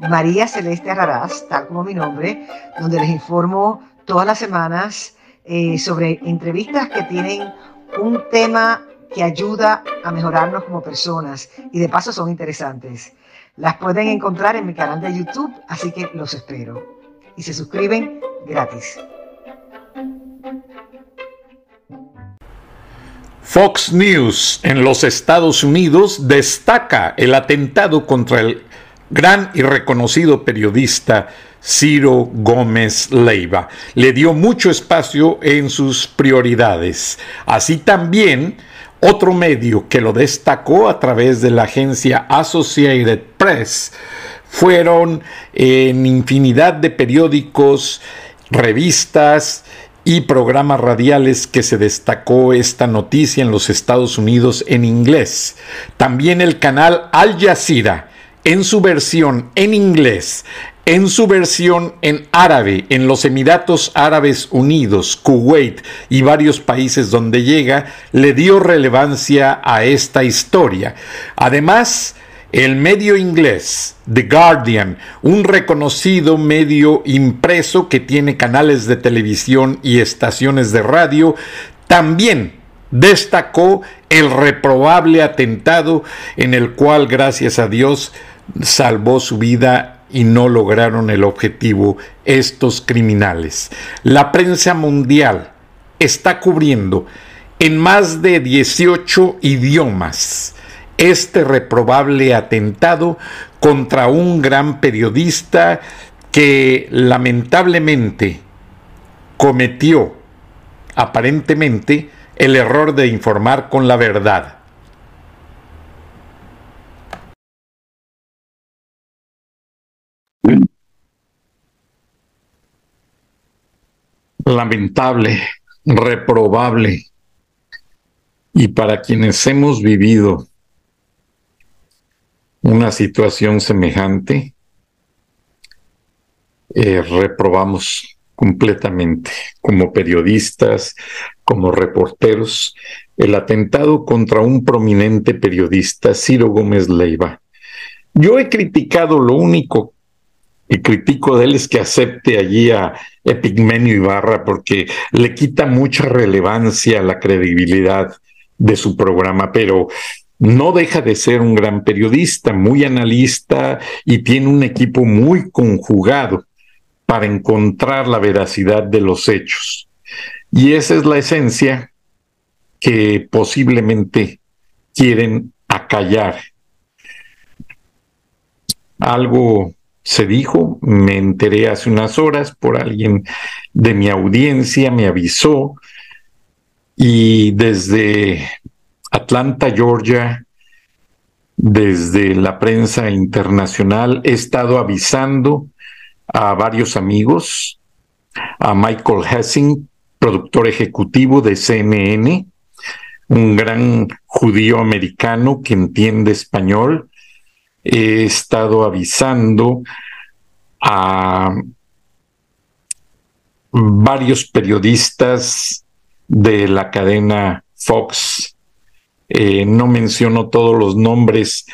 María Celeste Arraraz, tal como mi nombre, donde les informo todas las semanas eh, sobre entrevistas que tienen un tema que ayuda a mejorarnos como personas y de paso son interesantes. Las pueden encontrar en mi canal de YouTube, así que los espero. Y se suscriben gratis. Fox News en los Estados Unidos destaca el atentado contra el gran y reconocido periodista Ciro Gómez Leiva. Le dio mucho espacio en sus prioridades. Así también, otro medio que lo destacó a través de la agencia Associated Press fueron en infinidad de periódicos, revistas y programas radiales que se destacó esta noticia en los Estados Unidos en inglés. También el canal Al Jazeera en su versión en inglés, en su versión en árabe, en los Emiratos Árabes Unidos, Kuwait y varios países donde llega, le dio relevancia a esta historia. Además, el medio inglés, The Guardian, un reconocido medio impreso que tiene canales de televisión y estaciones de radio, también destacó el reprobable atentado en el cual, gracias a Dios, salvó su vida y no lograron el objetivo estos criminales. La prensa mundial está cubriendo en más de 18 idiomas este reprobable atentado contra un gran periodista que lamentablemente cometió aparentemente el error de informar con la verdad. Lamentable, reprobable. Y para quienes hemos vivido una situación semejante, eh, reprobamos completamente como periodistas, como reporteros, el atentado contra un prominente periodista, Ciro Gómez Leiva. Yo he criticado lo único que critico de él es que acepte allí a Epigmenio Ibarra porque le quita mucha relevancia a la credibilidad de su programa, pero no deja de ser un gran periodista, muy analista y tiene un equipo muy conjugado para encontrar la veracidad de los hechos. Y esa es la esencia que posiblemente quieren acallar. Algo se dijo, me enteré hace unas horas por alguien de mi audiencia, me avisó, y desde Atlanta, Georgia, desde la prensa internacional, he estado avisando a varios amigos, a Michael Hessing, productor ejecutivo de CNN, un gran judío americano que entiende español. He estado avisando a varios periodistas de la cadena Fox. Eh, no menciono todos los nombres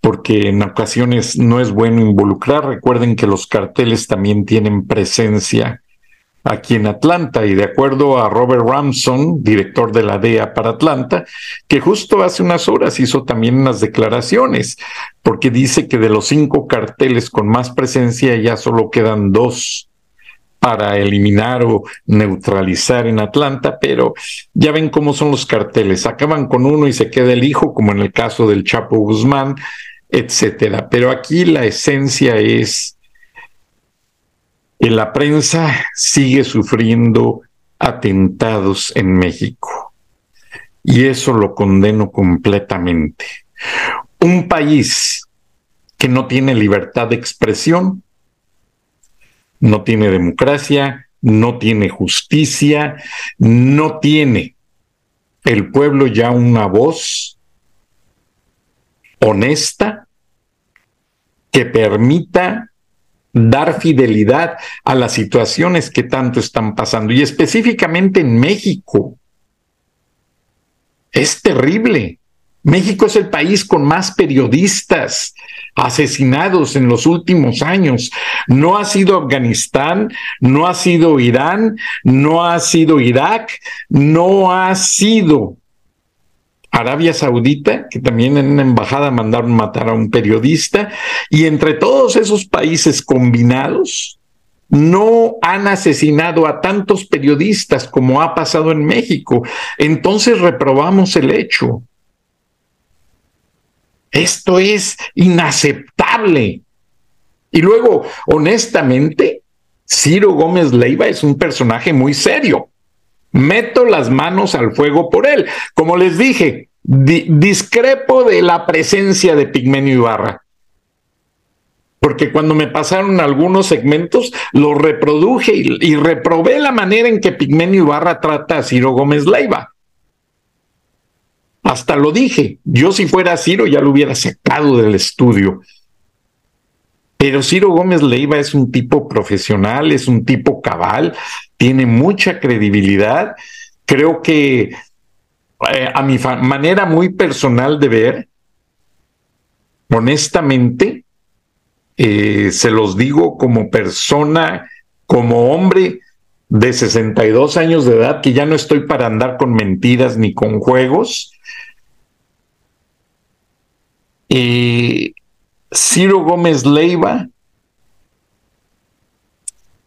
porque en ocasiones no es bueno involucrar. Recuerden que los carteles también tienen presencia aquí en Atlanta y de acuerdo a Robert Ramson, director de la DEA para Atlanta, que justo hace unas horas hizo también unas declaraciones, porque dice que de los cinco carteles con más presencia ya solo quedan dos para eliminar o neutralizar en Atlanta, pero ya ven cómo son los carteles, acaban con uno y se queda el hijo, como en el caso del Chapo Guzmán, etcétera. Pero aquí la esencia es la prensa sigue sufriendo atentados en México. Y eso lo condeno completamente. Un país que no tiene libertad de expresión no tiene democracia, no tiene justicia, no tiene el pueblo ya una voz honesta que permita dar fidelidad a las situaciones que tanto están pasando y específicamente en México. Es terrible. México es el país con más periodistas asesinados en los últimos años. No ha sido Afganistán, no ha sido Irán, no ha sido Irak, no ha sido Arabia Saudita, que también en una embajada mandaron matar a un periodista, y entre todos esos países combinados, no han asesinado a tantos periodistas como ha pasado en México. Entonces reprobamos el hecho. Esto es inaceptable. Y luego, honestamente, Ciro Gómez Leiva es un personaje muy serio meto las manos al fuego por él. Como les dije, discrepo de la presencia de Pigmenio Ibarra. Porque cuando me pasaron algunos segmentos, lo reproduje y, reprobé la manera en que Pigmenio Ibarra trata a Ciro Gómez Leiva. Hasta lo dije, yo si fuera Ciro ya lo hubiera sacado del estudio. Pero Ciro Gómez Leiva es un tipo profesional, es un tipo cabal, tiene mucha credibilidad. Creo que eh, a mi manera muy personal de ver, honestamente, eh, se los digo como persona, como hombre de 62 años de edad, que ya no estoy para andar con mentiras ni con juegos. Eh, Ciro Gómez Leiva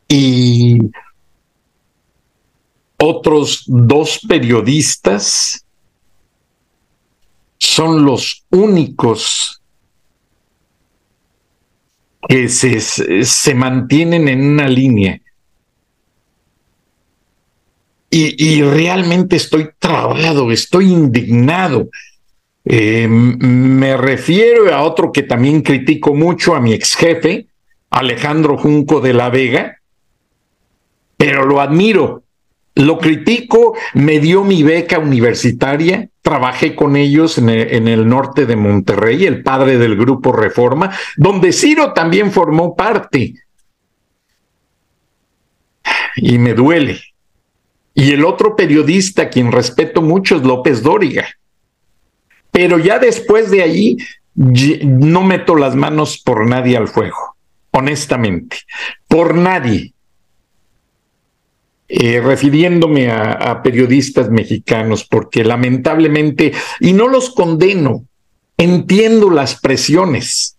y otros dos periodistas son los únicos que se, se mantienen en una línea. Y, y, realmente estoy trabado, estoy indignado. Eh, me refiero a otro que también critico mucho, a mi ex jefe, Alejandro Junco de la Vega, pero lo admiro lo critico, me dio mi beca universitaria, trabajé con ellos en el, norte de Monterrey, el padre del grupo Reforma, donde Ciro también formó parte. Y me duele. Y el otro periodista, quien respeto mucho, es López Dóriga. Pero ya después de ahí, no meto las manos por nadie al fuego, honestamente, por nadie. Eh, refiriéndome a, periodistas mexicanos, porque lamentablemente, y no los condeno, entiendo las presiones,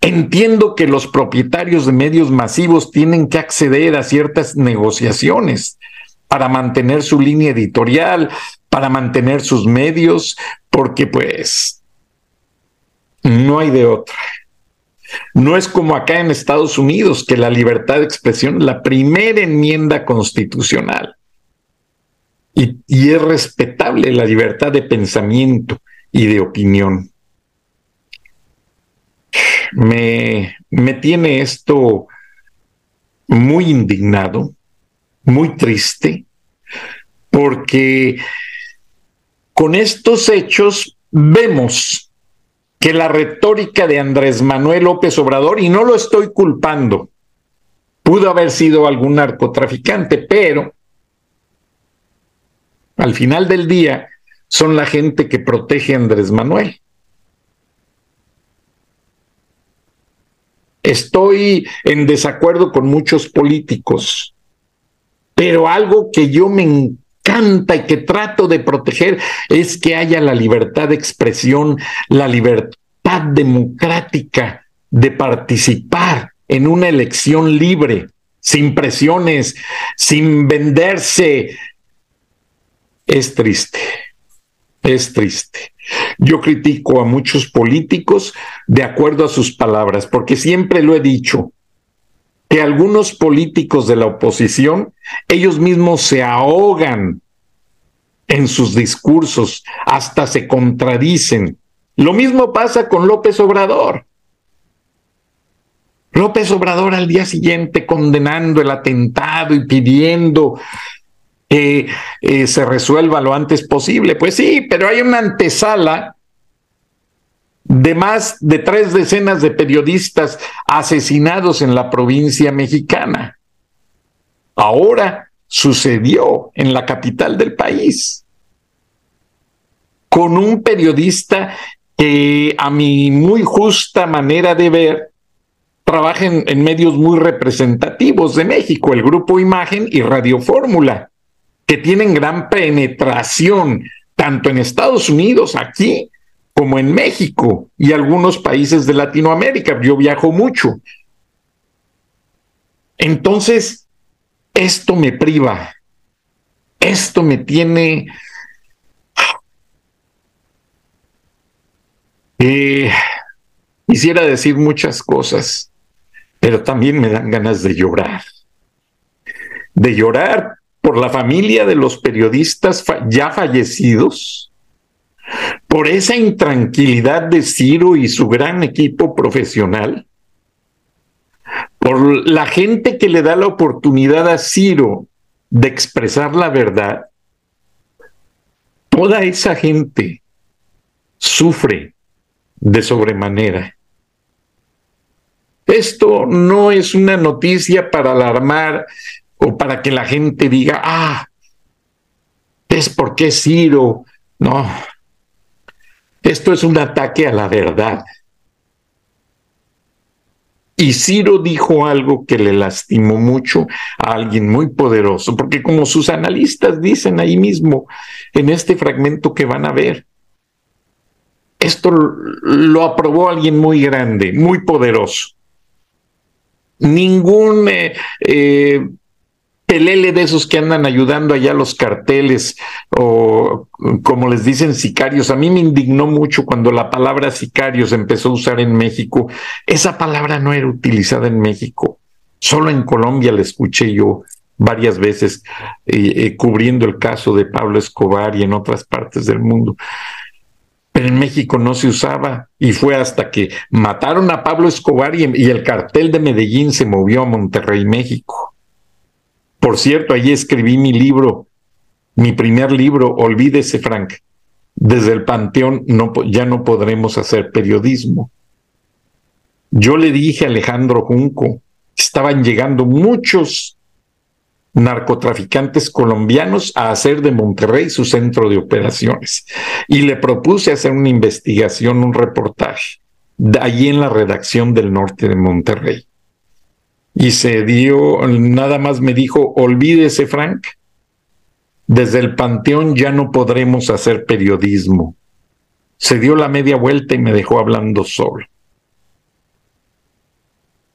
entiendo que los propietarios de medios masivos tienen que acceder a ciertas negociaciones para mantener su línea editorial, para mantener sus medios, porque pues no hay de otra. No es como acá en Estados Unidos, que la libertad de expresión es la primera enmienda constitucional. Y, es respetable la libertad de pensamiento y de opinión. Me, me tiene esto muy indignado, muy triste, porque con estos hechos vemos que la retórica de Andrés Manuel López Obrador, y no lo estoy culpando, pudo haber sido algún narcotraficante, pero al final del día son la gente que protege a Andrés Manuel. Estoy en desacuerdo con muchos políticos, pero algo que yo me canta y que trato de proteger es que haya la libertad de expresión, la libertad democrática de participar en una elección libre, sin presiones, sin venderse. Es triste, es triste. Yo critico a muchos políticos de acuerdo a sus palabras, porque siempre lo he dicho, que algunos políticos de la oposición, ellos mismos se ahogan en sus discursos, hasta se contradicen. Lo mismo pasa con López Obrador. López Obrador al día siguiente condenando el atentado y pidiendo que eh, se resuelva lo antes posible. Pues sí, pero hay una antesala de más de tres decenas de periodistas asesinados en la provincia mexicana. Ahora sucedió en la capital del país, con un periodista que a mi muy justa manera de ver trabaja en, medios muy representativos de México, el Grupo Imagen y Radio Fórmula, que tienen gran penetración tanto en Estados Unidos, aquí, como en México y algunos países de Latinoamérica. Yo viajo mucho. Entonces, esto me priva, esto me tiene... Eh, quisiera decir muchas cosas, pero también me dan ganas de llorar. De llorar por la familia de los periodistas ya fallecidos, por esa intranquilidad de Ciro y su gran equipo profesional, por la gente que le da la oportunidad a Ciro de expresar la verdad, toda esa gente sufre de sobremanera. Esto no es una noticia para alarmar o para que la gente diga, ah, es porque Ciro. No, esto es un ataque a la verdad. Y Ciro dijo algo que le lastimó mucho a alguien muy poderoso, porque como sus analistas dicen ahí mismo, en este fragmento que van a ver, esto lo aprobó alguien muy grande, muy poderoso. Ningún eh, eh, pelele de esos que andan ayudando allá los carteles o como les dicen sicarios. A mí me indignó mucho cuando la palabra sicarios empezó a usar en México. Esa palabra no era utilizada en México. Solo en Colombia la escuché yo varias veces eh, eh, cubriendo el caso de Pablo Escobar y en otras partes del mundo. Pero en México no se usaba y fue hasta que mataron a Pablo Escobar y el cartel de Medellín se movió a Monterrey, México. Por cierto, allí escribí mi libro, mi primer libro, Olvídese, Frank. Desde el Panteón ya no podremos hacer periodismo. Yo le dije a Alejandro Junco, estaban llegando muchos narcotraficantes colombianos a hacer de Monterrey su centro de operaciones. Y le propuse hacer una investigación, un reportaje, allí en la redacción del norte de Monterrey y se dio, nada más me dijo, olvídese Frank, desde el panteón ya no podremos hacer periodismo. Se dio la media vuelta y me dejó hablando solo.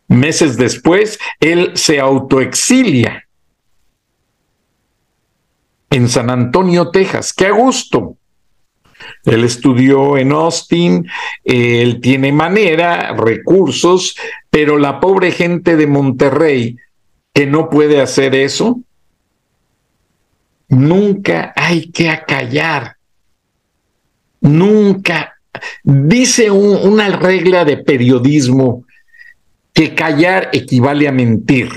Meses después, él se autoexilia en San Antonio, Texas. ¡Qué gusto! Él estudió en Austin, él tiene manera, recursos, pero la pobre gente de Monterrey que no puede hacer eso, nunca hay que acallar. Nunca. Dice una regla de periodismo que callar equivale a mentir.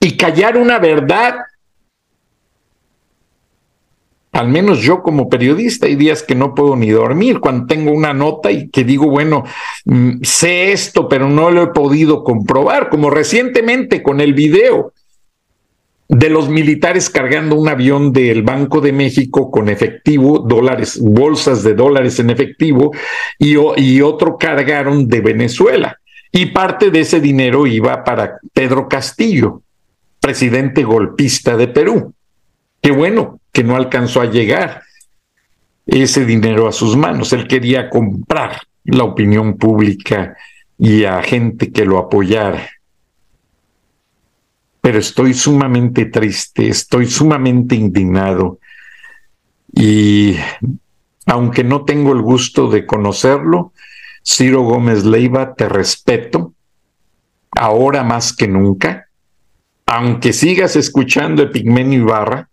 Y callar una verdad al menos yo como periodista hay días que no puedo ni dormir cuando tengo una nota y que digo, bueno, mm, sé esto, pero no lo he podido comprobar, como recientemente con el video de los militares cargando un avión del Banco de México con efectivo, dólares, bolsas de dólares en efectivo, y, y otro cargaron de Venezuela. Y parte de ese dinero iba para Pedro Castillo, presidente golpista de Perú. Qué bueno, que no alcanzó a llegar ese dinero a sus manos. Él quería comprar la opinión pública y a gente que lo apoyara. Pero estoy sumamente triste, estoy sumamente indignado y aunque no tengo el gusto de conocerlo, Ciro Gómez Leiva, te respeto, ahora más que nunca, aunque sigas escuchando Epigmenio Ibarra,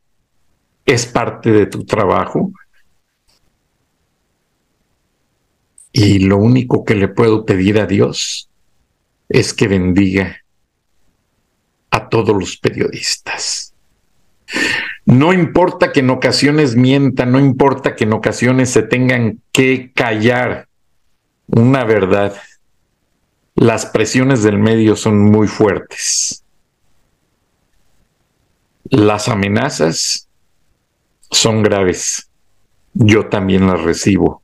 es parte de tu trabajo. Y lo único que le puedo pedir a Dios es que bendiga a todos los periodistas. No importa que en ocasiones mientan, no importa que en ocasiones se tengan que callar una verdad. Las presiones del medio son muy fuertes. Las amenazas son graves. Yo también las recibo.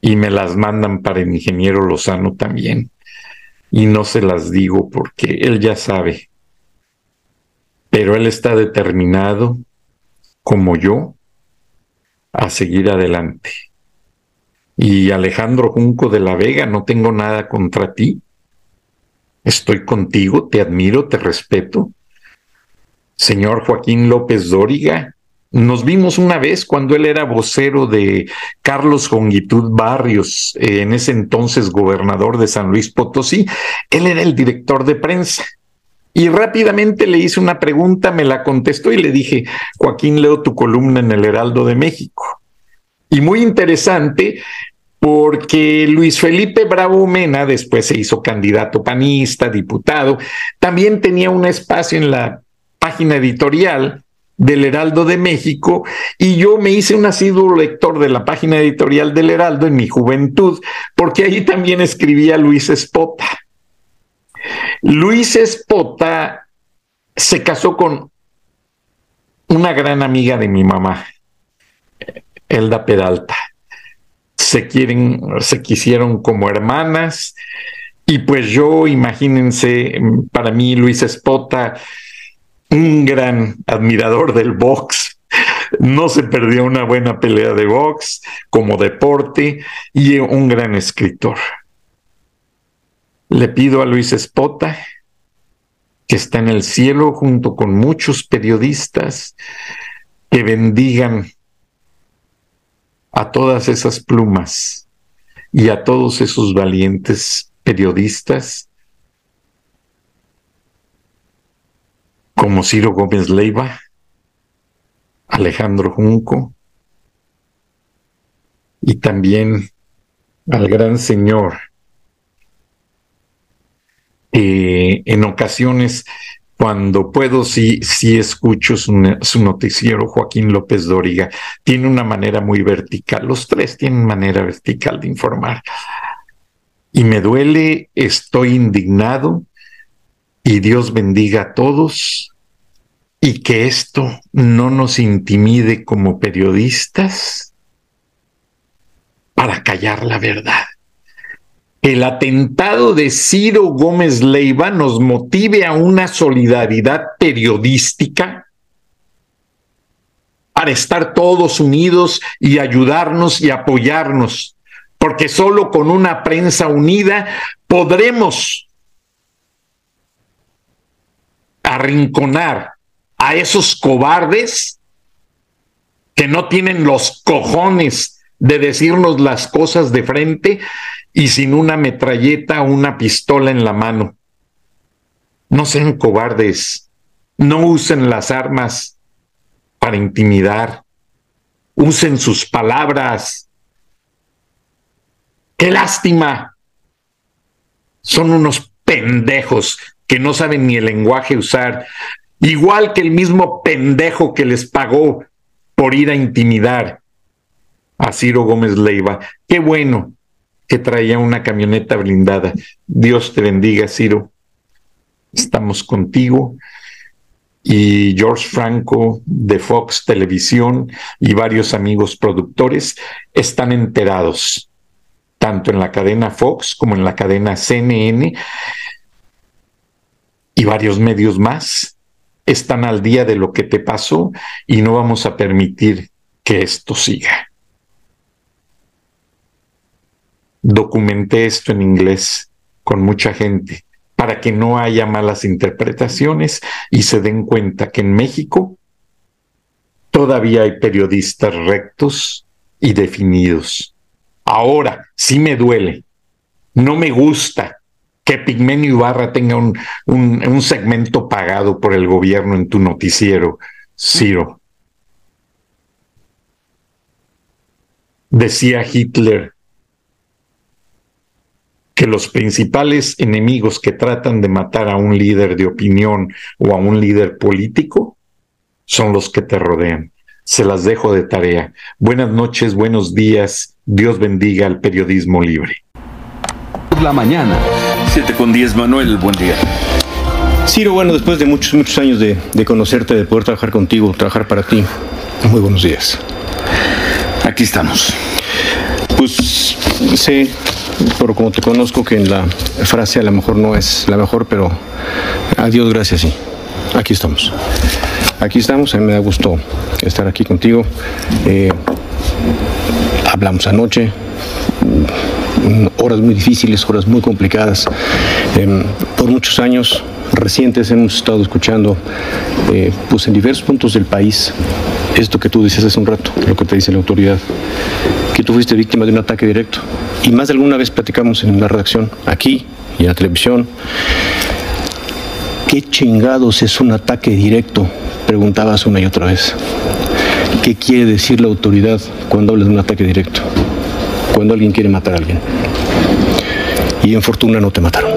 Y me las mandan para el ingeniero Lozano también. Y no se las digo porque él ya sabe. Pero él está determinado, como yo, a seguir adelante. Y Alejandro Junco de la Vega, no tengo nada contra ti. Estoy contigo, te admiro, te respeto señor Joaquín López Dóriga. Nos vimos una vez cuando él era vocero de Carlos Jongitud Barrios, eh, en ese entonces gobernador de San Luis Potosí. Él era el director de prensa. Y rápidamente le hice una pregunta, me la contestó y le dije, Joaquín, leo tu columna en el Heraldo de México. Y muy interesante, porque Luis Felipe Bravo Mena después se hizo candidato panista, diputado, también tenía un espacio en la página editorial del Heraldo de México y yo me hice un asiduo lector de la página editorial del Heraldo en mi juventud, porque ahí también escribía Luis Espota. Luis Espota se casó con una gran amiga de mi mamá, Elda Peralta. Se quieren, se quisieron como hermanas, y pues yo, imagínense, para mí Luis Espota un gran admirador del box. No se perdió una buena pelea de box como deporte y un gran escritor. Le pido a Luis Espota, que está en el cielo junto con muchos periodistas, que bendigan a todas esas plumas y a todos esos valientes periodistas como Ciro Gómez Leiva, Alejandro Junco y también al gran señor. en ocasiones, cuando puedo, sí, sí escucho su, su, noticiero, Joaquín López Dóriga. Tiene una manera muy vertical. Los tres tienen manera vertical de informar. Y me duele, estoy indignado, y Dios bendiga a todos y que esto no nos intimide como periodistas para callar la verdad. El atentado de Ciro Gómez Leiva nos motive a una solidaridad periodística para estar todos unidos y ayudarnos y apoyarnos, porque solo con una prensa unida podremos arrinconar a esos cobardes que no tienen los cojones de decirnos las cosas de frente y sin una metralleta o una pistola en la mano. No sean cobardes, no usen las armas para intimidar, usen sus palabras. ¡Qué lástima! Son unos pendejos que no saben ni el lenguaje usar igual que el mismo pendejo que les pagó por ir a intimidar a Ciro Gómez Leiva. Qué bueno que traía una camioneta blindada. Dios te bendiga, Ciro. Estamos contigo. Y George Franco de Fox Televisión y varios amigos productores están enterados, tanto en la cadena Fox como en la cadena CNN y varios medios más están al día de lo que te pasó y no vamos a permitir que esto siga. Documenté esto en inglés con mucha gente para que no haya malas interpretaciones y se den cuenta que en México todavía hay periodistas rectos y definidos. Ahora, sí me duele, no me gusta que Pigmenio Ibarra tenga un, un, segmento pagado por el gobierno en tu noticiero, Ciro. Decía Hitler que los principales enemigos que tratan de matar a un líder de opinión o a un líder político son los que te rodean. Se las dejo de tarea. Buenas noches, buenos días. Dios bendiga al periodismo libre. La mañana. 7 con 10, Manuel, buen día. Ciro, bueno, después de muchos, muchos años de, de conocerte, de poder trabajar contigo, trabajar para ti, muy buenos días. Aquí estamos. Pues sé, por como te conozco, que en la frase a lo mejor no es la mejor, pero a Dios gracias, sí. Aquí estamos. Aquí estamos, a mí me da gusto estar aquí contigo. Eh, hablamos anoche, horas muy difíciles, horas muy complicadas. Eh, por muchos años recientes hemos estado escuchando, eh, pues en diversos puntos del país, esto que tú decías hace un rato, lo que te dice la autoridad, que tú fuiste víctima de un ataque directo. Y más de alguna vez platicamos en la redacción, aquí y en la televisión. ¿Qué chingados es un ataque directo? Preguntabas una y otra vez. ¿Qué quiere decir la autoridad cuando habla de un ataque directo? Cuando alguien quiere matar a alguien. Y en fortuna no te mataron.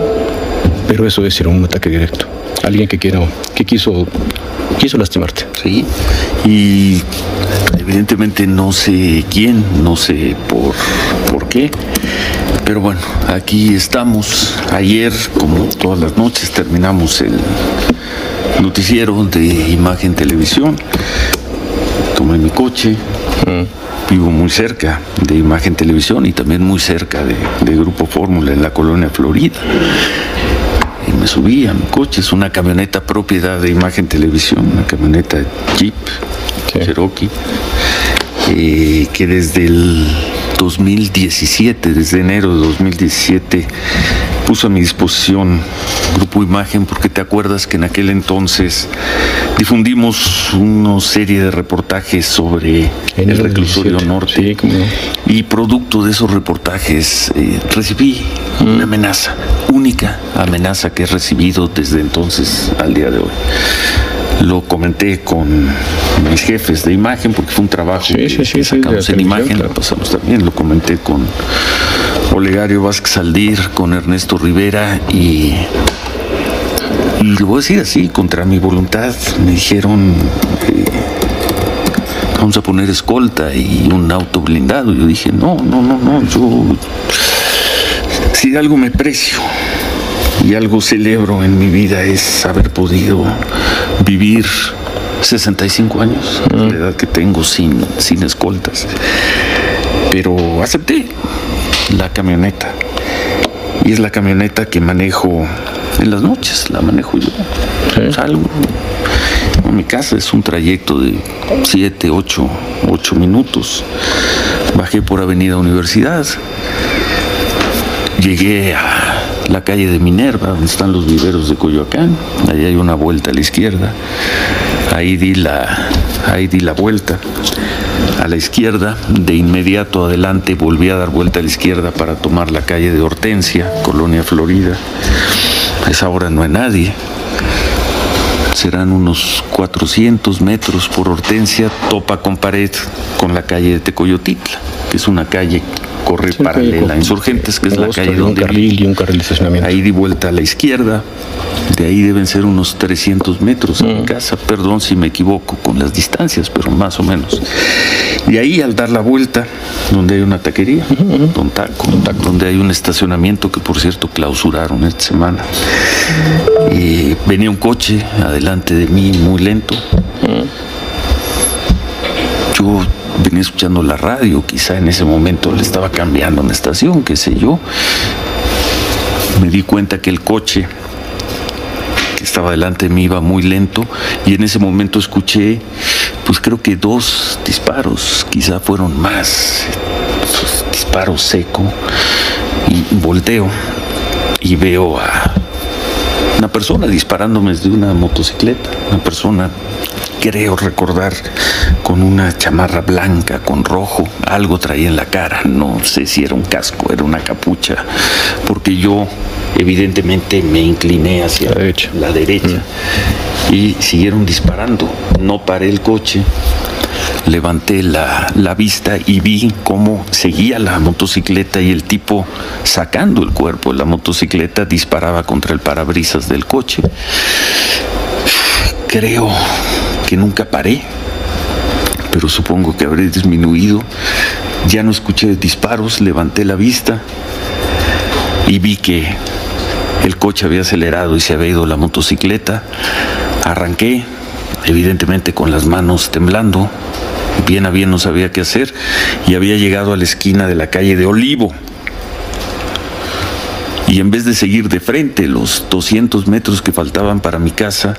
Pero eso es un ataque directo. Alguien que quiera, que quiso, quiso lastimarte. Sí. Y evidentemente no sé quién, no sé por, por qué. Pero bueno, aquí estamos. Ayer, como todas las noches, terminamos el noticiero de Imagen Televisión. Tomé mi coche. Vivo muy cerca de Imagen Televisión y también muy cerca de, de Grupo Fórmula en la colonia Florida. Y me subí a mi coche, es una camioneta propiedad de Imagen Televisión, una camioneta Jeep, Cherokee, eh, que desde el 2017, desde enero de 2017, puso a mi disposición Grupo Imagen, porque te acuerdas que en aquel entonces difundimos una serie de reportajes sobre En el el reclusorio 17, norte. sí. Y producto de esos reportajes eh, recibí Mm. una amenaza, única amenaza que he recibido desde entonces al día de hoy. Lo comenté con mis jefes de imagen porque fue un trabajo Sí, que, sí, sí, sacamos en imagen, claro. lo pasamos también, lo comenté con Olegario Vázquez Aldir, con Ernesto Rivera y y lo voy a decir así, contra mi voluntad, me dijeron, eh, vamos a poner escolta y un auto blindado. Yo dije, no, no, no, no, yo, si de algo me precio y algo celebro en mi vida es haber podido vivir 65 años, la edad que tengo sin, sin escoltas. Pero acepté la camioneta. Y es la camioneta que manejo en las noches, la manejo yo. Salgo. A mi casa es un trayecto de 7, 8, 8 minutos. Bajé por Avenida Universidad. Llegué a la calle de Minerva, donde están los viveros de Coyoacán. Ahí hay una vuelta a la izquierda. Ahí di la, ahí di la vuelta a la izquierda. De inmediato adelante volví a dar vuelta a la izquierda para tomar la calle de Hortensia, Colonia Florida. A esa hora no hay nadie. Serán unos 400 metros por Hortensia, topa con pared con la calle de Tecoyotitla, que es una calle corre Sí, paralela a Insurgentes, que es la calle y un donde carril y un carril de estacionamiento. Ahí di vuelta a la izquierda. De ahí deben ser unos 300 metros a Mm. mi casa. Perdón si me equivoco con las distancias, pero más o menos. Y ahí al dar la vuelta, donde hay una taquería, Don Taco, donde hay un estacionamiento que por cierto clausuraron esta semana. Y venía un coche adelante de mí muy lento. Yo venía escuchando la radio, quizá en ese momento le estaba cambiando una estación, qué sé yo. Me di cuenta que el coche que estaba delante de mí iba muy lento y en ese momento escuché, pues creo que dos disparos, quizá fueron más, esos disparos seco y volteo y veo a una persona disparándome desde una motocicleta, una persona creo recordar con una chamarra blanca con rojo, algo traía en la cara, no sé si era un casco, era una capucha, porque yo evidentemente me incliné hacia La derecha. la derecha y siguieron disparando. No paré el coche, levanté la, la, vista y vi cómo seguía la motocicleta y el tipo sacando el cuerpo de la motocicleta disparaba contra el parabrisas del coche. Creo que nunca paré, pero supongo que habré disminuido. Ya no escuché disparos, levanté la vista y vi que el coche había acelerado y se había ido la motocicleta. Arranqué, evidentemente con las manos temblando, bien a bien no sabía qué hacer y había llegado a la esquina de la calle de Olivo. Y en vez de seguir de frente los 200 metros que faltaban para mi casa,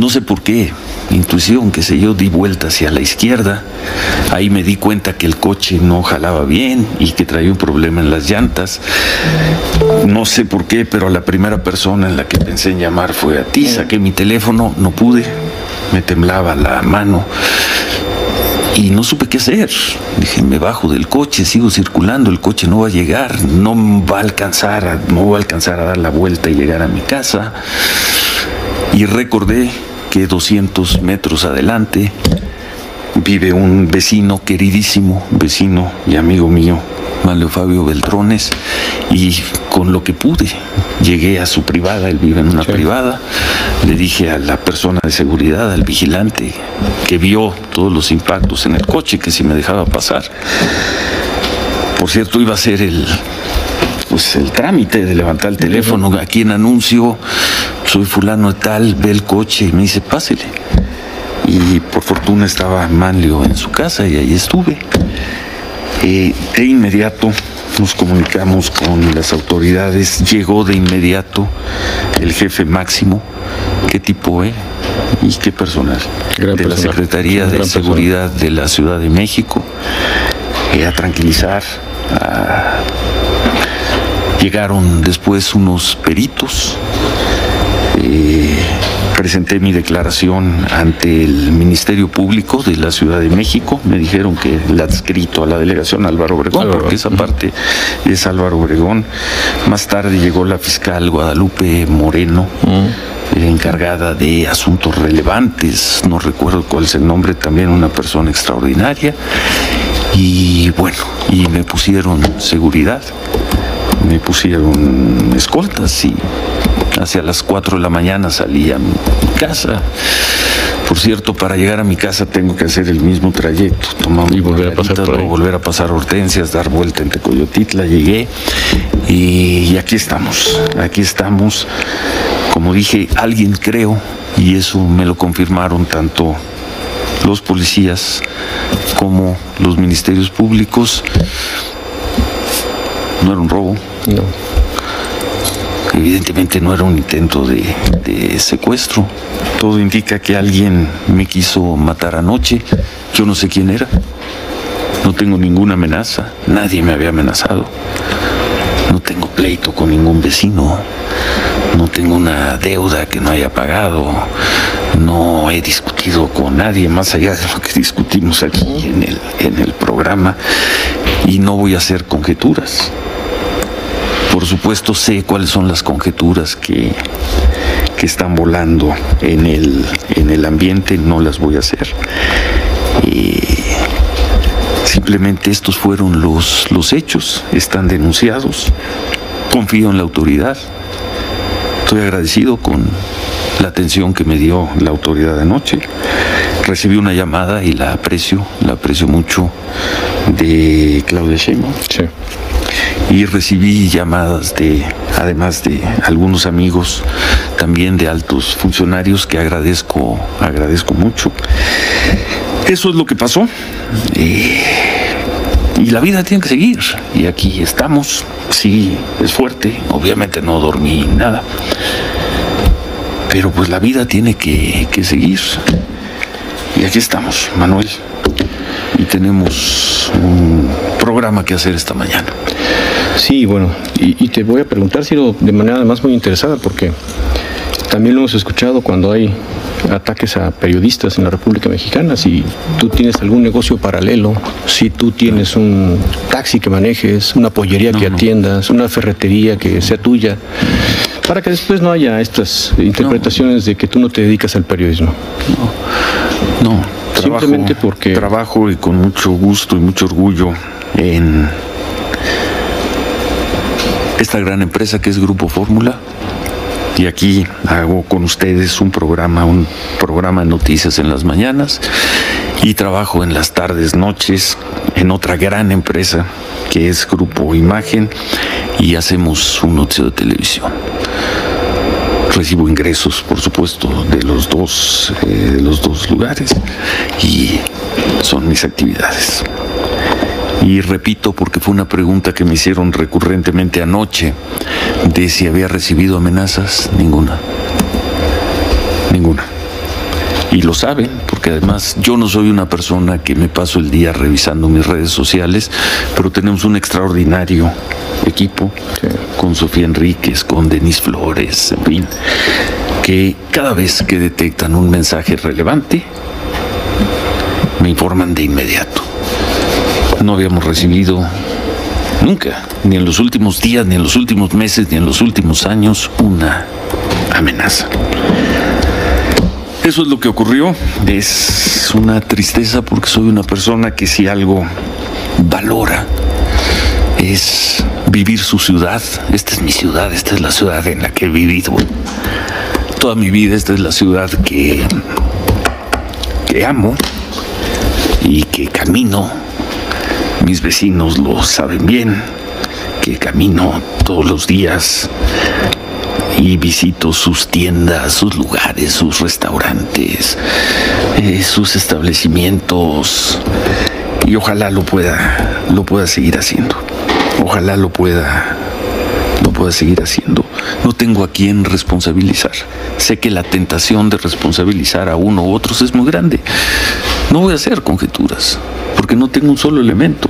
no sé por qué, intuición, que sé yo, di vuelta hacia la izquierda. Ahí me di cuenta que el coche no jalaba bien y que traía un problema en las llantas. No sé por qué, pero la primera persona en la que pensé en llamar fue a ti. Saqué mi teléfono, no pude, me temblaba la mano y no supe qué hacer. Dije, me bajo del coche, sigo circulando, el coche no va a llegar, no va a alcanzar, a, no va a alcanzar a dar la vuelta y llegar a mi casa. Y recordé que 200 metros adelante vive un vecino queridísimo, vecino y amigo mío, Manlio Fabio Beltrones, y con lo que pude llegué a su privada, él vive en una sí. privada, le dije a la persona de seguridad, al vigilante, que vio todos los impactos en el coche, que si me dejaba pasar. Por cierto, iba a ser el, pues el trámite de levantar el teléfono, aquí en anuncio, soy fulano de tal, ve el coche y me dice, pásele. Y por fortuna estaba Manlio en su casa y ahí estuve. Eh, de inmediato nos comunicamos con las autoridades, llegó de inmediato el jefe máximo, qué tipo, eh? Y qué personal, Gran de la. Secretaría de Seguridad de la Ciudad de México, eh, a tranquilizar, a... llegaron después unos peritos, eh, presenté mi declaración ante el Ministerio Público de la Ciudad de México. Me dijeron que el adscrito a la delegación Álvaro Obregón, Álvaro, porque esa parte es Álvaro Obregón. Más tarde llegó la fiscal Guadalupe Moreno, eh, encargada de asuntos relevantes. No recuerdo cuál es el nombre, también una persona extraordinaria. Y bueno, y me pusieron seguridad me pusieron escoltas y hacia las 4 de la mañana salí a mi casa. Por cierto, para llegar a mi casa tengo que hacer el mismo trayecto, tomar Y volver a pasar por ahí. volver a pasar Hortensias, dar vuelta entre Coyotitla, llegué y, y aquí estamos, aquí estamos. Como dije, alguien creo, y eso me lo confirmaron tanto los policías como los ministerios públicos. No era un robo, No. Evidentemente no era un intento de, secuestro. Todo indica que alguien me quiso matar anoche. Yo no sé quién era. No tengo ninguna amenaza. Nadie me había amenazado. No tengo pleito con ningún vecino. No tengo una deuda que no haya pagado. No he discutido con nadie más allá de lo que discutimos aquí en el programa. Y no voy a hacer conjeturas. Por supuesto sé cuáles son las conjeturas que, que están volando en el, en el ambiente, no las voy a hacer. Eh, simplemente estos fueron los, los hechos, están denunciados. Confío en la autoridad. Estoy agradecido con la atención que me dio la autoridad anoche. Recibí una llamada y la aprecio, la aprecio mucho de Claudia Sheinbaum Sí. Y recibí llamadas de, además de algunos amigos, también de altos funcionarios que agradezco, agradezco mucho. Eso es lo que pasó. Eh, y la vida tiene que seguir. Y aquí estamos. Sí, es fuerte. Obviamente no dormí nada. Pero pues la vida tiene que, que seguir. Y aquí estamos, Manuel. Y tenemos un programa que hacer esta mañana. Sí, bueno, y, y te voy a preguntar, Ciro, de manera además muy interesada, porque también lo hemos escuchado cuando hay ataques a periodistas en la República Mexicana, si tú tienes algún negocio paralelo, si tú tienes un taxi que manejes, una pollería No, que no. atiendas, una ferretería que sea tuya, para que después no haya estas interpretaciones de que tú no te dedicas al periodismo. No, Simplemente porque... Trabajo y con mucho gusto y mucho orgullo en esta gran empresa que es Grupo Fórmula. Y aquí hago con ustedes un programa, un programa de noticias en las mañanas y trabajo en las tardes, noches en otra gran empresa que es Grupo Imagen y hacemos un noticiero de televisión. Recibo ingresos, por supuesto, de los dos, eh, de los dos lugares y son mis actividades. Y repito, porque fue una pregunta que me hicieron recurrentemente anoche, de si había recibido amenazas, ninguna. Ninguna. Y lo saben, porque además yo no soy una persona que me paso el día revisando mis redes sociales, pero tenemos un extraordinario equipo con Sofía Enríquez, con Denise Flores, en fin, que cada vez que detectan un mensaje relevante, me informan de inmediato no habíamos recibido nunca, ni en los últimos días, ni en los últimos meses, ni en los últimos años, una amenaza. Eso es lo que ocurrió. Es una tristeza porque soy una persona que si algo valora es vivir su ciudad. Esta es mi ciudad, esta es la ciudad en la que he vivido toda mi vida. Esta es la ciudad que, que amo y que camino mis vecinos lo saben bien, que camino todos los días y visito sus tiendas, sus lugares, sus restaurantes, eh, sus establecimientos y ojalá lo pueda, lo pueda seguir haciendo. Ojalá lo pueda, lo pueda seguir haciendo. No tengo a quién responsabilizar. Sé que la tentación de responsabilizar a uno u otros es muy grande. No voy a hacer conjeturas porque no tengo un solo elemento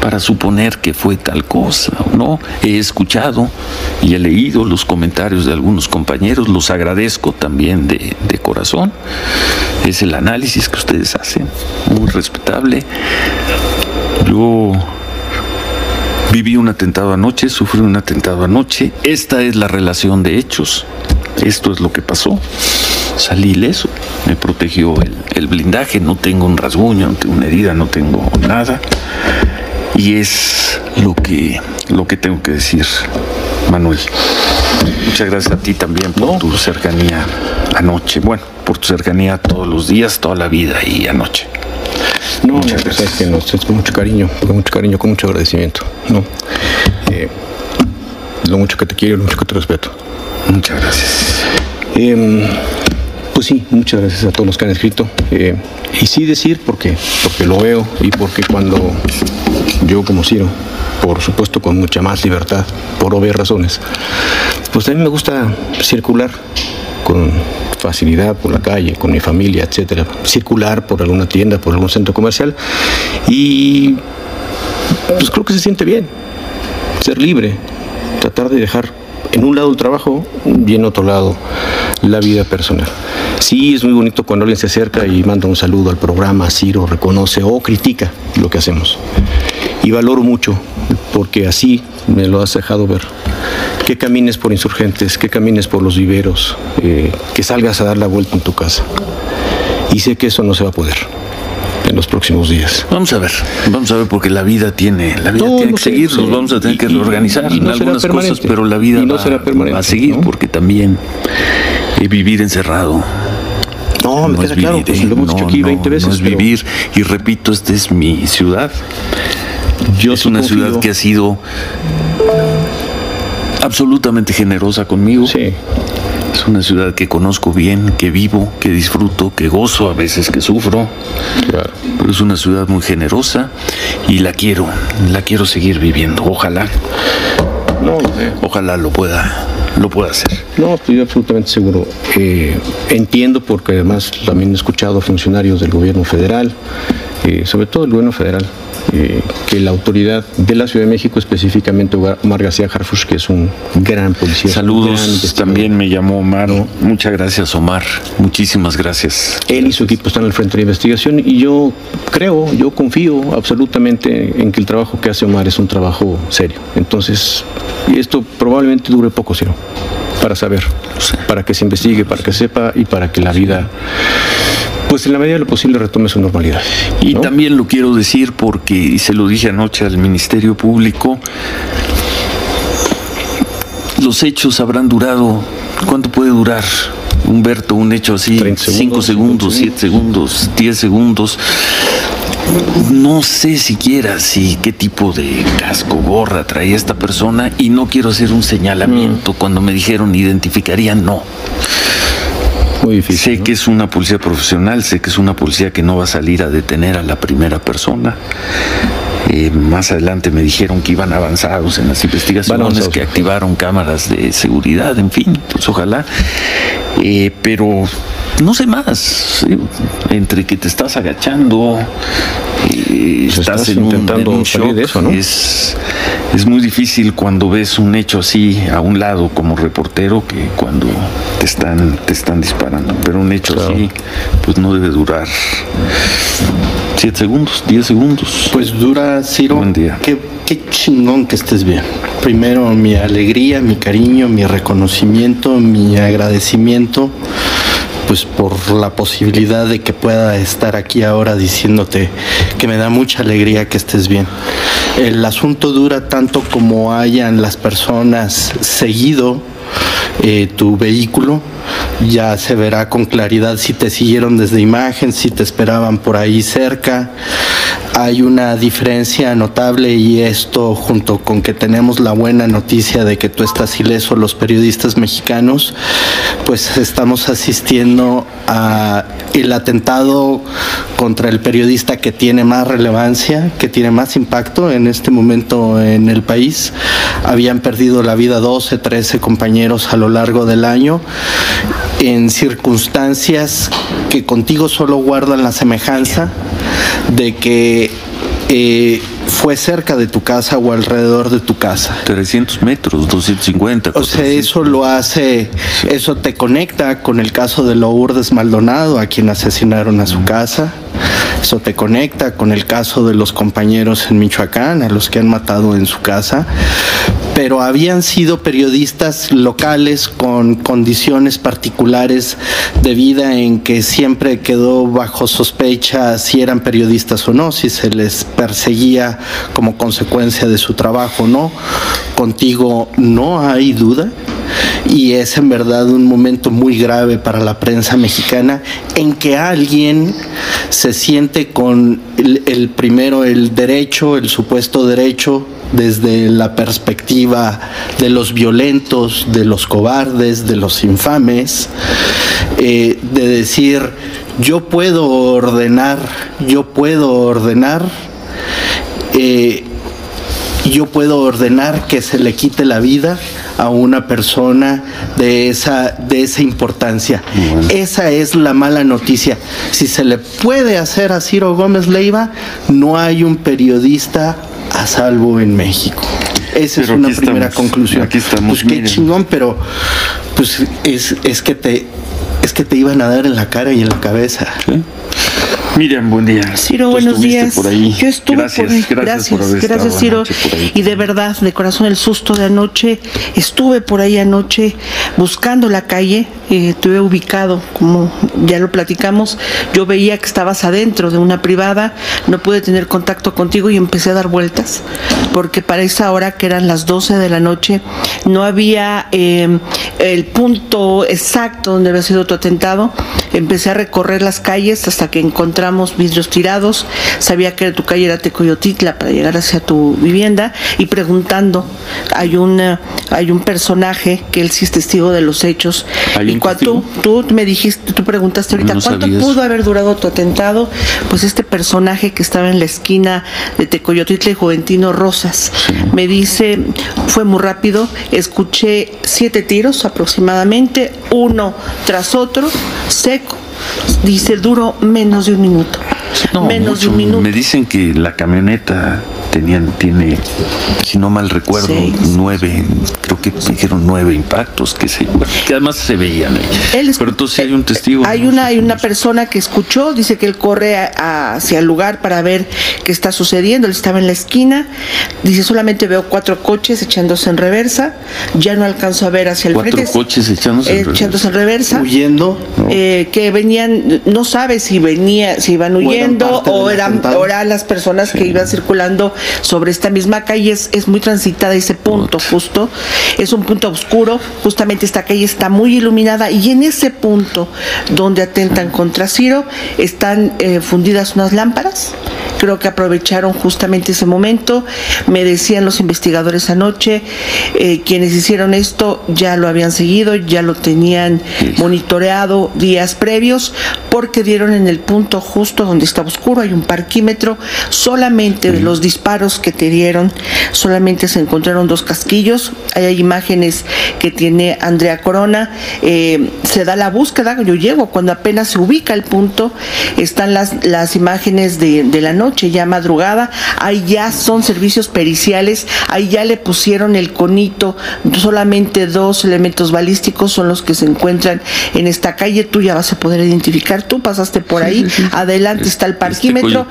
para suponer que fue tal cosa o no. He escuchado y he leído los comentarios de algunos compañeros, los agradezco también de, de corazón. Es el análisis que ustedes hacen, muy respetable. Yo viví un atentado anoche, sufrí un atentado anoche. Esta es la relación de hechos. Esto es lo que pasó salí ileso, me protegió el, blindaje, no tengo un rasguño, no tengo una herida, no tengo nada. Y es lo que, lo que tengo que decir, Manuel. Muchas gracias a ti también por tu cercanía anoche, bueno, por tu cercanía todos los días, toda la vida y anoche. No, muchas gracias. Que nos, es con mucho cariño, con mucho cariño, con mucho agradecimiento. No, eh, lo mucho que te quiero, lo mucho que te respeto. Muchas gracias. Em, pues sí, muchas gracias a todos los que han escrito. Eh, y sí decir porque, porque lo veo y porque cuando yo como Ciro, por supuesto con mucha más libertad, por obvias razones, pues a mí me gusta circular con facilidad por la calle, con mi familia, etcétera, circular por alguna tienda, por algún centro comercial y pues creo que se siente bien ser libre, tratar de dejar en un lado el trabajo y en otro lado la vida personal. Sí, es muy bonito cuando alguien se acerca y manda un saludo al programa, Ciro reconoce o critica lo que hacemos. Y valoro mucho, porque así me lo has dejado ver. Que camines por insurgentes, que camines por los viveros, eh, que salgas a dar la vuelta en tu casa. Y sé que eso no se va a poder en los próximos días.Amos a ver, vamos a ver porque la vida tiene, la vida tiene que seguir, nos vamos a tener que reorganizar en algunas cosas, pero la vida no será permanente, va a seguir porque también vivir encerrado no, me queda claro, pues lo hemos dicho aquí 20 veces. No es vivir, y repito, esta es mi ciudad. Yo es una ciudad que ha sido absolutamente generosa conmigo. Sí. Es una ciudad que conozco bien, que vivo, que disfruto, que gozo, a veces que sufro. Claro. Pero es una ciudad muy generosa y la quiero, la quiero seguir viviendo. Ojalá. No, Ojalá lo pueda lo pueda hacer. No, estoy absolutamente seguro. Eh, entiendo porque además también he escuchado funcionarios del gobierno federal, eh, sobre todo el gobierno federal, eh, que la autoridad de la Ciudad de México, específicamente Omar García Harfush, que es un gran policía. Saludos, también me llamó Omar. Muchas gracias, Omar. Muchísimas gracias. Él y su equipo están al frente de la investigación y yo creo, yo confío absolutamente en que el trabajo que hace Omar es un trabajo serio. Entonces, esto probablemente dure poco, Ciro, para saber, para que se investigue, para que sepa y para que la vida pues en la medida de lo posible retome su normalidad. Y también lo quiero decir porque, se lo dije anoche al Ministerio Público, los hechos habrán durado, ¿cuánto puede durar? Humberto, un hecho así, 5 segundos, 7 segundos, 10 segundos. No sé siquiera si qué tipo de casco, gorra traía esta persona y no quiero hacer un señalamiento. Cuando me dijeron identificarían, no. Muy difícil. Sé que es una policía profesional, sé que es una policía que no va a salir a detener a la primera persona. Eh, más adelante me dijeron que iban avanzados en las investigaciones, que activaron cámaras de seguridad, en fin, pues ojalá. Eh, pero no sé más, entre que te estás agachando, eh, estás, estás en un, intentando en un salir shock, de eso, ¿no? es, es muy difícil cuando ves un hecho así a un lado como reportero que cuando te están, te están disparando. Pero un hecho Claro. así, pues no debe durar 7 segundos, 10 segundos. Pues dura, Ciro. Buen día. Qué, qué chingón que estés bien. Primero, mi alegría, mi cariño, mi reconocimiento, mi agradecimiento, pues por la posibilidad de que pueda estar aquí ahora diciéndote que me da mucha alegría que estés bien. El asunto dura tanto como hayan las personas seguido eh, tu vehículo. Ya se verá con claridad si te siguieron desde imagen, si te esperaban por ahí cerca. Hay una diferencia notable y esto junto con que tenemos la buena noticia de que tú estás ileso, los periodistas mexicanos, pues estamos asistiendo a el atentado contra el periodista que tiene más relevancia, que tiene más impacto en este momento en el país. Habían perdido la vida 12, 13 compañeros a lo largo del año en circunstancias que contigo solo guardan la semejanza de que eh, fue cerca de tu casa o alrededor de tu casa. 300 metros, 250. O sea, eso lo hace, eso te conecta con el caso de Lourdes Maldonado, a quien asesinaron a su casa. Eso te conecta con el caso de los compañeros en Michoacán, a los que han matado en su casa. Pero habían sido periodistas locales con condiciones particulares de vida en que siempre quedó bajo sospecha si eran periodistas o no, si se les perseguía como consecuencia de su trabajo o no. Contigo no hay duda y es en verdad un momento muy grave para la prensa mexicana en que alguien se siente con el, el primero el derecho, el supuesto derecho desde la perspectiva de los violentos, de los cobardes, de los infames, eh, de decir yo puedo ordenar, yo puedo ordenar, eh, yo puedo ordenar que se le quite la vida a una persona de esa, de esa importancia. Esa es la mala noticia. Si se le puede hacer a Ciro Gómez Leiva, no hay un periodista a salvo en México. Esa Pero es una primera estamos, conclusión. aquí estamos, Pues qué miren. chingón, pero pues es, es que te es que te iban a dar en la cara y en la cabeza. Miriam, buen día. Ciro, buenos días. por ahí. Yo estuve gracias, por ahí. Gracias, Gracias, gracias, Ciro. Y de verdad, de corazón, el susto de anoche. Estuve por ahí anoche buscando la calle. Eh, estuve ubicado, como ya lo platicamos. Yo veía que estabas adentro de una privada. No pude tener contacto contigo y empecé a dar vueltas. Porque para esa hora, que eran las 12 de la noche, no había eh, el punto exacto donde había sido tu atentado. Empecé a recorrer las calles hasta que encontramos vidrios tirados. Sabía que tu calle era Tecoyotitla para llegar hacia tu vivienda y preguntando. Hay una, hay un personaje que él sí es testigo de los hechos. ¿Hay y cuando tú, tú me dijiste, tú preguntaste ahorita No cuánto sabía eso. pudo haber durado tu atentado, pues este personaje que estaba en la esquina de Tecoyotitla y Juventino Rosas me dice, fue muy rápido, escuché siete tiros aproximadamente, uno tras otro, seco. Dice, duró menos de un minuto. No, menos de mucho. un minuto. Me dicen que la camioneta tenían, tiene, si no mal recuerdo, Seis. nueve, creo que dijeron nueve impactos, que se, que además se veían ahí. Él es- Pero entonces sí hay un testigo. Hay una, hay una persona que escuchó, dice que él corre a- a- hacia el lugar para ver qué está sucediendo. Él estaba en la esquina, dice solamente veo cuatro coches echándose en reversa, ya no alcanzo a ver hacia el Cuatro frente. coches echándose en eh, reversa. echándose en reversa. Huyendo. eh, que venían, no sabe si venía, si iban huyendo eran, o eran las personas que iban circulando sobre esta misma calle. Es, es muy transitada ese punto, justo. Es un punto oscuro. Justamente esta calle está muy iluminada y en ese punto donde atentan contra Ciro están eh, fundidas unas lámparas. Creo que aprovecharon justamente ese momento. Me decían los investigadores anoche, eh, quienes hicieron esto ya lo habían seguido, ya lo tenían monitoreado días previos, porque dieron en el punto justo donde estaba oscuro, hay un parquímetro, solamente de los disparos que te dieron, solamente se encontraron dos casquillos, hay imágenes que tiene Andrea Corona, eh, se da la búsqueda, yo llego cuando apenas se ubica el punto, están las, las imágenes de, de la noche, ya madrugada, ahí ya son servicios periciales, ahí ya le pusieron el conito, solamente dos elementos balísticos son los que se encuentran en esta calle, tú ya vas a poder identificar, tú pasaste por ahí, adelante está el Este parquímetro.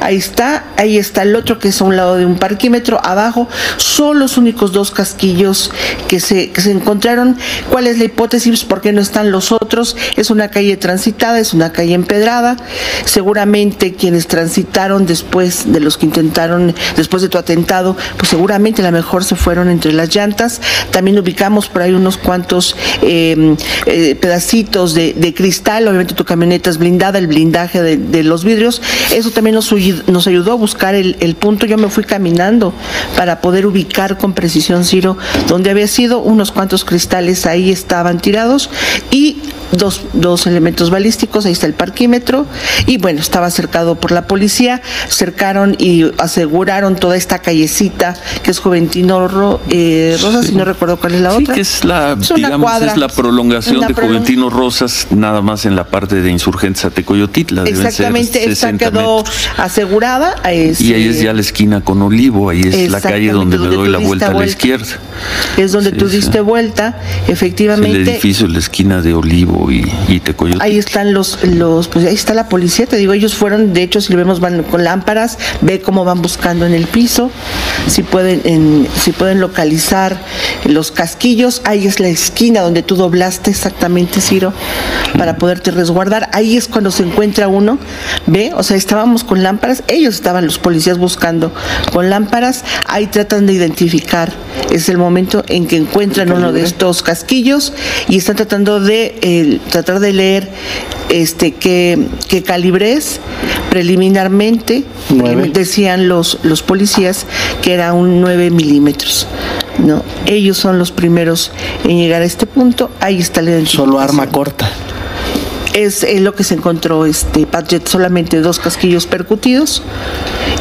Ahí está, ahí está el otro que es a un lado de un parquímetro, abajo son los únicos dos casquillos que se, que se encontraron. ¿Cuál es la hipótesis? ¿Por qué no están los otros? Es una calle transitada, es una calle empedrada. Seguramente quienes transitaron después de los que intentaron, después de tu atentado, pues seguramente a lo mejor se fueron entre las llantas. También ubicamos por ahí unos cuantos eh, eh, pedacitos de, cristal, obviamente tu camioneta es blindada, el blindaje de, los vidrios. Eso también nos ayudó a buscar el, el punto. Yo me fui caminando para poder ubicar con precisión, Ciro, donde había sido. Unos cuantos cristales ahí estaban tirados y dos, dos elementos balísticos. Ahí está el parquímetro. Y bueno, estaba cercado por la policía. Cercaron y aseguraron toda esta callecita que es Juventino Ro- eh, Rosas, y no recuerdo cuál es la Sí, otra. que es la, Es digamos, cuadra. es la prolongación de prolong- Juventino Rosas, nada más en la parte de Insurgentes a Tecoyotitla. deben ser Exactamente, esta 60 quedó asegurada. Y ahí es este, ya la esquina con Olivo, ahí es la calle donde me donde doy tú la diste vuelta a la vuelta. izquierda. es donde Sí, tú sí. diste vuelta, El efectivamente. edificio de la esquina de Olivo y, y Tecoyotitla. Ahí están los, los, pues ahí está la policía, te digo, ellos fueron, de hecho, si lo vemos van con lámparas, ve cómo van buscando en el piso, si pueden, en- si pueden localizar los casquillos, ahí es la esquina donde tú doblaste exactamente, Ciro, para poderte resguardar, ahí es cuando se encuentra uno, ve, o sea, estábamos con lámparas, ellos estaban los policías buscando con lámparas, ahí tratan de identificar, es el momento en que encuentran uno de estos casquillos y están tratando de eh, tratar de leer este qué, qué calibre es preliminarmente decían los los policías que era un 9 milímetros no ellos son los primeros en llegar a este punto ahí está la. Solo arma corta. Es eh, lo que se encontró este Padgett, solamente dos casquillos percutidos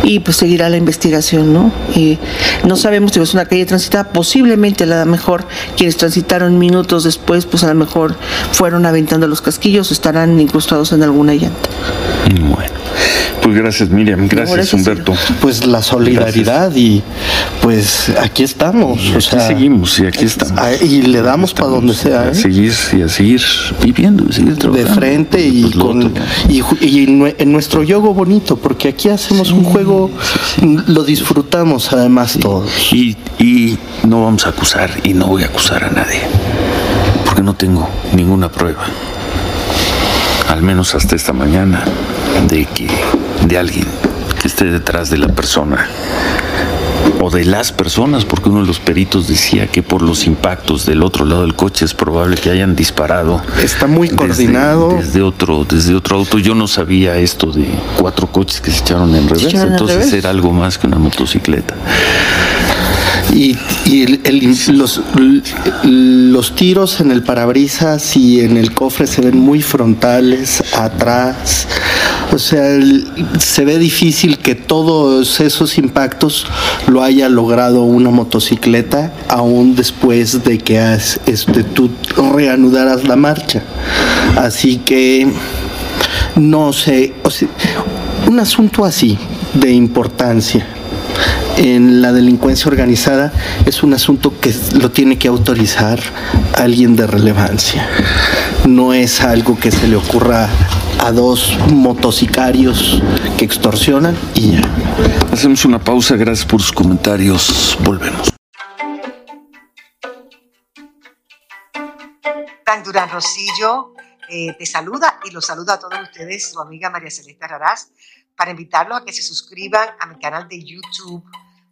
y pues seguirá la investigación, ¿no? Y no sabemos si es una calle transitada, posiblemente a lo mejor quienes transitaron minutos después, pues a lo mejor fueron aventando los casquillos, estarán incrustados en alguna llanta. Bueno, pues gracias Miriam, gracias, gracias, Humberto. Pues la solidaridad y pues aquí estamos. Y o aquí sea, seguimos y aquí estamos. ah, Y le damos para donde sea. A ¿eh? seguir y a seguir viviendo, y seguir de trabajando. frente y Pues con y, y en nuestro yogo bonito porque aquí hacemos un juego lo disfrutamos además todos Y, y no vamos a acusar y no voy a acusar a nadie. Porque no tengo ninguna prueba. Al menos hasta esta mañana. De que. de alguien que esté detrás de la persona. O de las personas, porque uno de los peritos decía que por los impactos del otro lado del coche es probable que hayan disparado. Está muy desde- coordinado. Desde, otro, desde otro auto. Yo no sabía esto de cuatro coches que se echaron en reversa. en Entonces era algo más que una motocicleta. Y, y el- los, tiros en el parabrisas y en el cofre se ven muy frontales atrás. O sea se ve difícil que todos esos impactos lo haya logrado una motocicleta aún después de que has- este, tú reanudaras la marcha. Así que no sé, Un asunto así, de importancia, en la delincuencia organizada es un asunto que lo tiene que autorizar alguien de relevancia. No es algo que se le ocurra a dos motocicarios que extorsionan y ya. Hacemos una pausa, gracias por sus comentarios. Volvemos. Durán Rosillo eh, te saluda y los saluda a todos ustedes, su amiga María Celeste Raraz, para invitarlos a que se suscriban a mi canal de YouTube